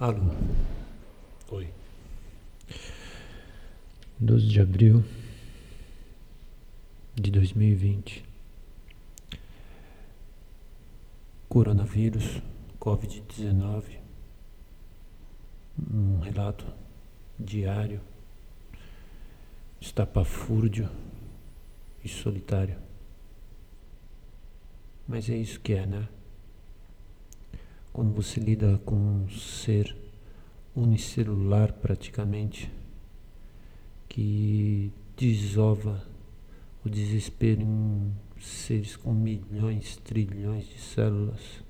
Alô. Oi. 12 de abril de 2020. Coronavírus, Covid-19. Um relato diário, estapafúrdio e solitário. Mas é isso que é, né? Quando você lida com um ser unicelular praticamente, que desova o desespero em seres com milhões, trilhões de células.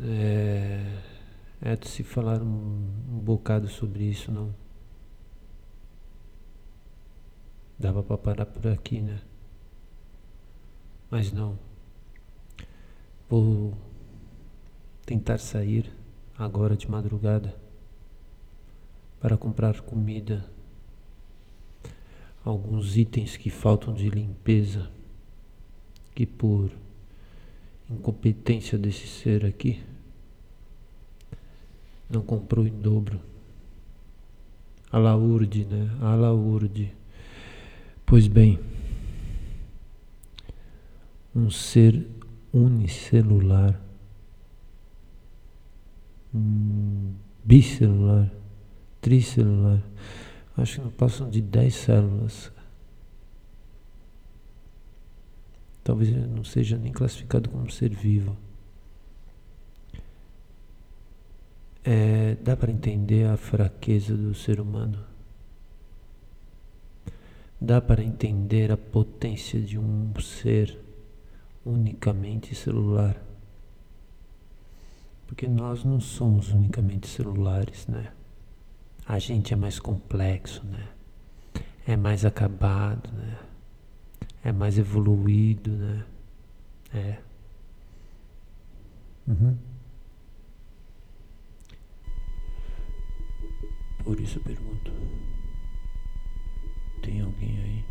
É, é de se falar um, um bocado sobre isso, não? Dava para parar por aqui, né? Mas não. Vou tentar sair agora de madrugada para comprar comida, alguns itens que faltam de limpeza, que por incompetência desse ser aqui não comprou em dobro. A laurde, né? A laurde. Pois bem, um ser unicelular hum, bicelular, tricelular. Acho que não passam de 10 células. Talvez ele não seja nem classificado como ser vivo. É, dá para entender a fraqueza do ser humano. Dá para entender a potência de um ser unicamente celular. Porque nós não somos unicamente celulares, né? A gente é mais complexo, né? É mais acabado, né? É mais evoluído, né? É. Uhum. Por isso eu pergunto: tem alguém aí?